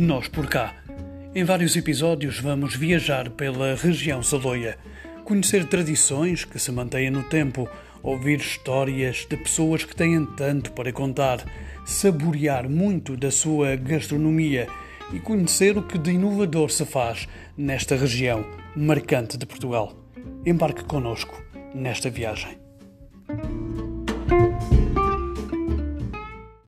Nós por cá. Em vários episódios vamos viajar pela região Saloia, conhecer tradições que se mantêm no tempo, ouvir histórias de pessoas que têm tanto para contar, saborear muito da sua gastronomia e conhecer o que de inovador se faz nesta região marcante de Portugal. Embarque conosco nesta viagem.